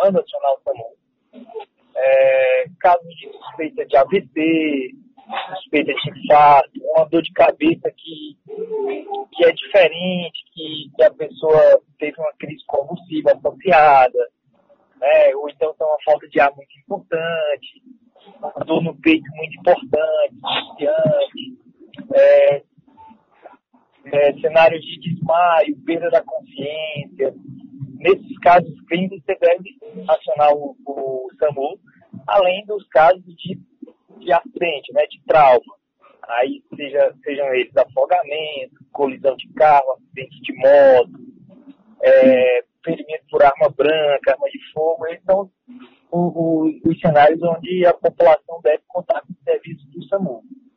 pode acionar o SAMU. É, de suspeita de AVC, suspeita de infarto, uma dor de cabeça que, que é diferente, que, que a pessoa teve uma crise convulsiva associada, né? ou então tem uma falta de ar muito importante, uma dor no peito muito importante, é, é, cenários de desmaio, perda da consciência. Nesses casos clínicos, você deve acionar o, o SAMU, além dos casos de, de acidente, né, de trauma. Aí seja, sejam eles afogamento, colisão de carro, acidente de moto, é, ferimento por arma branca, arma de fogo, esses são o, o, os cenários onde a população deve contar com o serviço do SAMU.